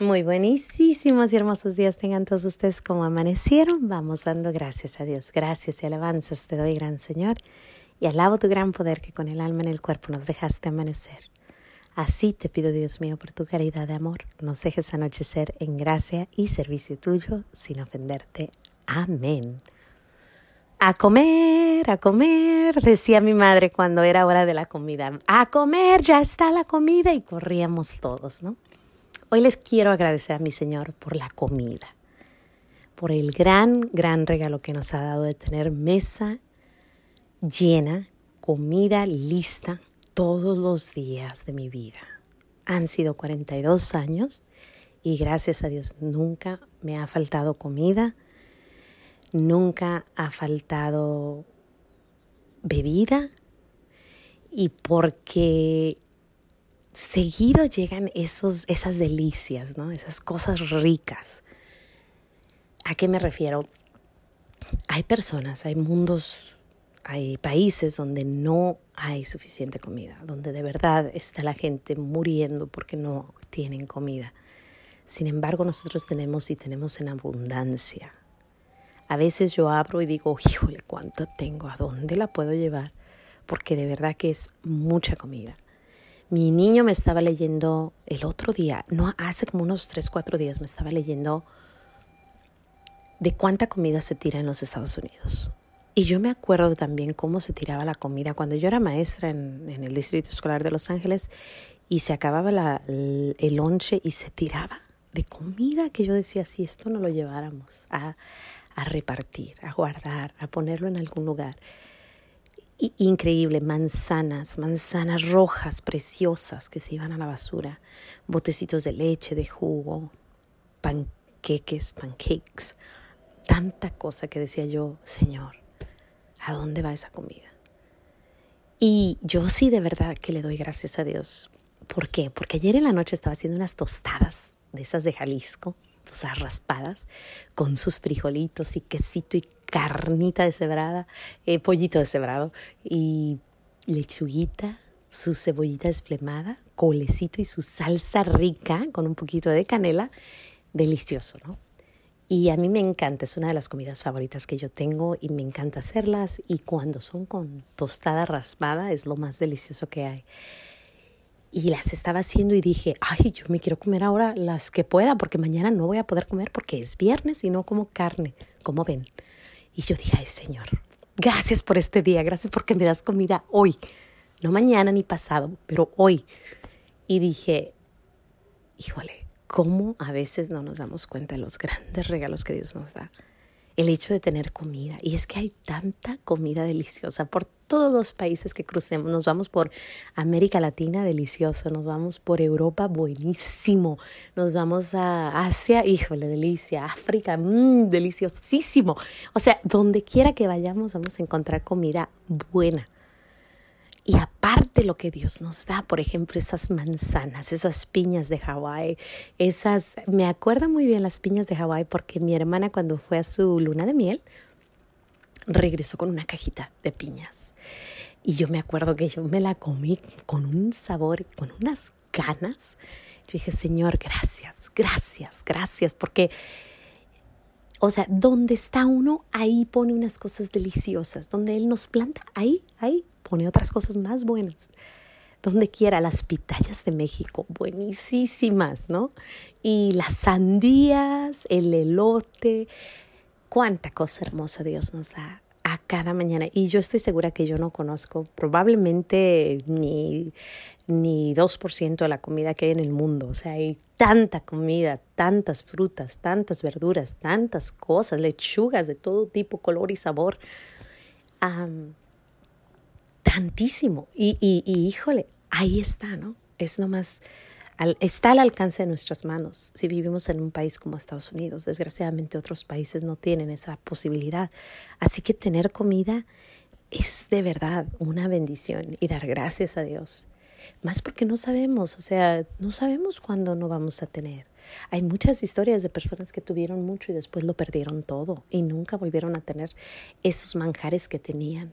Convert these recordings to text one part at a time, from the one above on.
Muy buenísimos y hermosos días tengan todos ustedes como amanecieron. Vamos dando gracias a Dios. Gracias y alabanzas te doy, gran Señor. Y alabo tu gran poder que con el alma en el cuerpo nos dejaste amanecer. Así te pido, Dios mío, por tu caridad de amor, nos dejes anochecer en gracia y servicio tuyo sin ofenderte. Amén. A comer, a comer, decía mi madre cuando era hora de la comida. A comer, ya está la comida y corríamos todos, ¿no? Hoy les quiero agradecer a mi Señor por la comida, por el gran, gran regalo que nos ha dado de tener mesa llena, comida lista todos los días de mi vida. Han sido 42 años y gracias a Dios nunca me ha faltado comida, nunca ha faltado bebida y porque seguido llegan esos, esas delicias, ¿no? esas cosas ricas. ¿A qué me refiero? Hay personas, hay mundos, hay países donde no hay suficiente comida, donde de verdad está la gente muriendo porque no tienen comida. Sin embargo, nosotros tenemos y tenemos en abundancia. A veces yo abro y digo, híjole, ¿cuánto tengo? ¿A dónde la puedo llevar? Porque de verdad que es mucha comida. Mi niño me estaba leyendo el otro día, no hace como unos 3, 4 días, me estaba leyendo de cuánta comida se tira en los Estados Unidos. Y yo me acuerdo también cómo se tiraba la comida cuando yo era maestra en, el Distrito Escolar de Los Ángeles y se acababa la, el, y se tiraba de comida que yo decía, si esto no lo lleváramos a, a repartir, a guardar, a ponerlo en algún lugar increíble, manzanas, manzanas rojas preciosas que se iban a la basura, botecitos de leche, de jugo, panqueques, pancakes, tanta cosa que decía yo, Señor, ¿a dónde va esa comida? Y yo sí de verdad que le doy gracias a Dios. ¿Por qué? Porque ayer en la noche estaba haciendo unas tostadas de esas de Jalisco, tostadas raspadas, con sus frijolitos y quesito y carnita deshebrada, eh, pollito deshebrado y lechuguita, su cebollita desflemada, colecito y su salsa rica con un poquito de canela, delicioso, ¿no? Y a mí me encanta, es una de las comidas favoritas que yo tengo y me encanta hacerlas y cuando son con tostada raspada es lo más delicioso que hay. Y las estaba haciendo y dije, ay, yo me quiero comer ahora las que pueda porque mañana no voy a poder comer porque es viernes y no como carne, como ven. Y yo dije, ay Señor, gracias por este día, gracias porque me das comida hoy, no mañana ni pasado, pero hoy. Y dije, híjole, ¿cómo a veces no nos damos cuenta de los grandes regalos que Dios nos da? El hecho de tener comida. Y es que hay tanta comida deliciosa por todos los países que crucemos. Nos vamos por América Latina, delicioso. Nos vamos por Europa, buenísimo. Nos vamos a Asia, híjole, delicia. África, mmm, deliciosísimo. O sea, donde quiera que vayamos vamos a encontrar comida buena. Y aparte lo que Dios nos da, por ejemplo, esas manzanas, esas piñas de Hawái, esas, me acuerdo muy bien las piñas de Hawái porque mi hermana cuando fue a su luna de miel, regresó con una cajita de piñas. Y yo me acuerdo que yo me la comí con un sabor, con unas ganas. Yo dije, Señor, gracias, gracias, gracias, porque, o sea, donde está uno, ahí pone unas cosas deliciosas. Donde Él nos planta, ahí, ahí pone otras cosas más buenas. Donde quiera, las pitayas de México, buenísimas, ¿no? Y las sandías, el elote, cuánta cosa hermosa Dios nos da cada mañana. Y yo estoy segura que yo no conozco probablemente ni, ni 2% de la comida que hay en el mundo. O sea, hay tanta comida, tantas frutas, tantas verduras, tantas cosas, lechugas de todo tipo, color y sabor tantísimo. Y, y, híjole, ahí está, ¿no? Es nomás, está al alcance de nuestras manos. Si vivimos en un país como Estados Unidos, desgraciadamente otros países no tienen esa posibilidad. Así que tener comida es de verdad una bendición y dar gracias a Dios. Más porque no sabemos, o sea, no sabemos cuándo no vamos a tener. Hay muchas historias de personas que tuvieron mucho y después lo perdieron todo y nunca volvieron a tener esos manjares que tenían.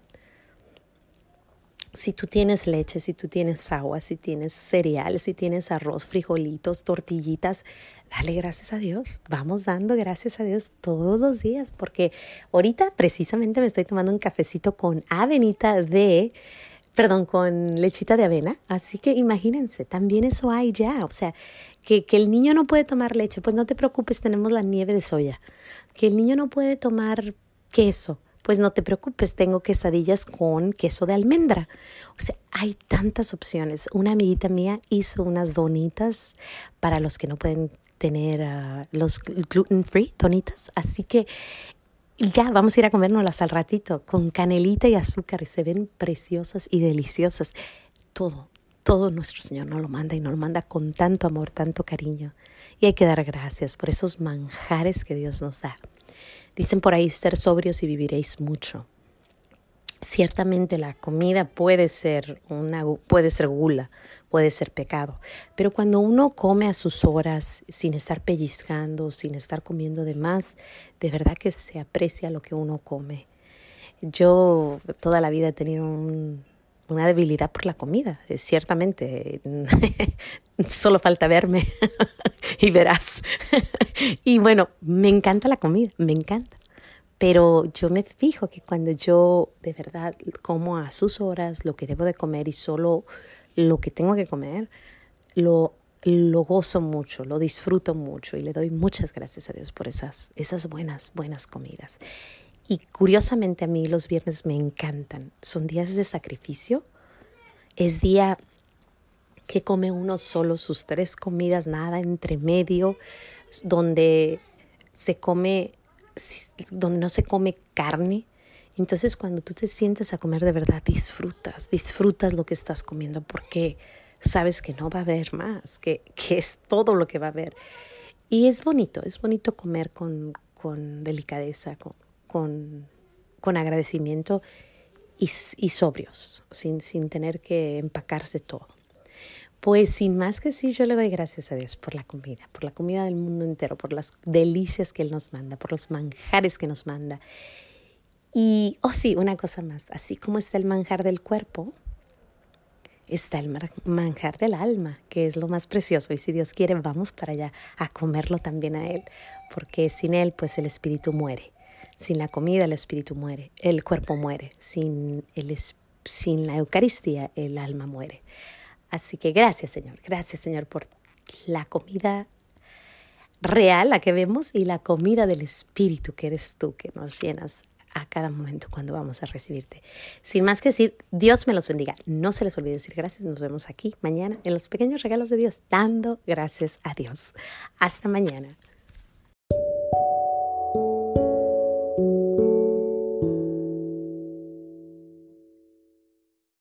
Si tú tienes leche, si tú tienes agua, si tienes cereal, si tienes arroz, frijolitos, tortillitas, dale gracias a Dios. Vamos dando gracias a Dios todos los días, porque ahorita precisamente me estoy tomando un cafecito con avenita de, perdón, con lechita de avena. Así que imagínense, también eso hay ya. O sea, que, que el niño no puede tomar leche, pues no te preocupes, tenemos la nieve de soya. Que el niño no puede tomar queso pues no te preocupes, tengo quesadillas con queso de almendra. O sea, hay tantas opciones. Una amiguita mía hizo unas donitas para los que no pueden tener ah, los gluten free donitas, así que ya vamos a ir a comérnoslas al ratito con canelita y azúcar se ven preciosas y deliciosas. Todo, todo nuestro Señor nos lo manda y nos lo manda con tanto amor, tanto cariño. Y hay que dar gracias por esos manjares que Dios nos da. Dicen por ahí ser sobrios y viviréis mucho. Ciertamente la comida puede ser una puede ser gula, puede ser pecado, pero cuando uno come a sus horas sin estar pellizcando, sin estar comiendo de más, de verdad que se aprecia lo que uno come. Yo toda la vida he tenido una debilidad por la comida, ciertamente. Solo falta verme y verás. y bueno, me encanta la comida, me encanta. Pero yo me fijo que cuando yo de verdad como a sus horas lo que debo de comer y solo lo que tengo que comer, lo, lo gozo mucho, lo disfruto mucho y le doy muchas gracias a Dios por esas, esas buenas, buenas comidas. Y curiosamente a mí los viernes me encantan. Son días de sacrificio. Es día que come uno solo sus tres comidas, nada entre medio, donde se come, donde no se come carne. Entonces cuando tú te sientes a comer de verdad, disfrutas, disfrutas lo que estás comiendo porque sabes que no va a haber más, que, que es todo lo que va a haber. Y es bonito, es bonito comer con, con delicadeza, con, con, con agradecimiento y, y sobrios, sin, sin tener que empacarse todo. Pues sin más que sí, yo le doy gracias a Dios por la comida, por la comida del mundo entero, por las delicias que Él nos manda, por los manjares que nos manda. Y, oh sí, una cosa más, así como está el manjar del cuerpo, está el manjar del alma, que es lo más precioso. Y si Dios quiere, vamos para allá a comerlo también a Él, porque sin Él, pues el espíritu muere. Sin la comida, el espíritu muere, el cuerpo muere. Sin, el, sin la Eucaristía, el alma muere. Así que gracias Señor, gracias Señor por la comida real, la que vemos, y la comida del Espíritu que eres tú, que nos llenas a cada momento cuando vamos a recibirte. Sin más que decir, Dios me los bendiga. No se les olvide decir gracias. Nos vemos aquí mañana en los pequeños regalos de Dios, dando gracias a Dios. Hasta mañana.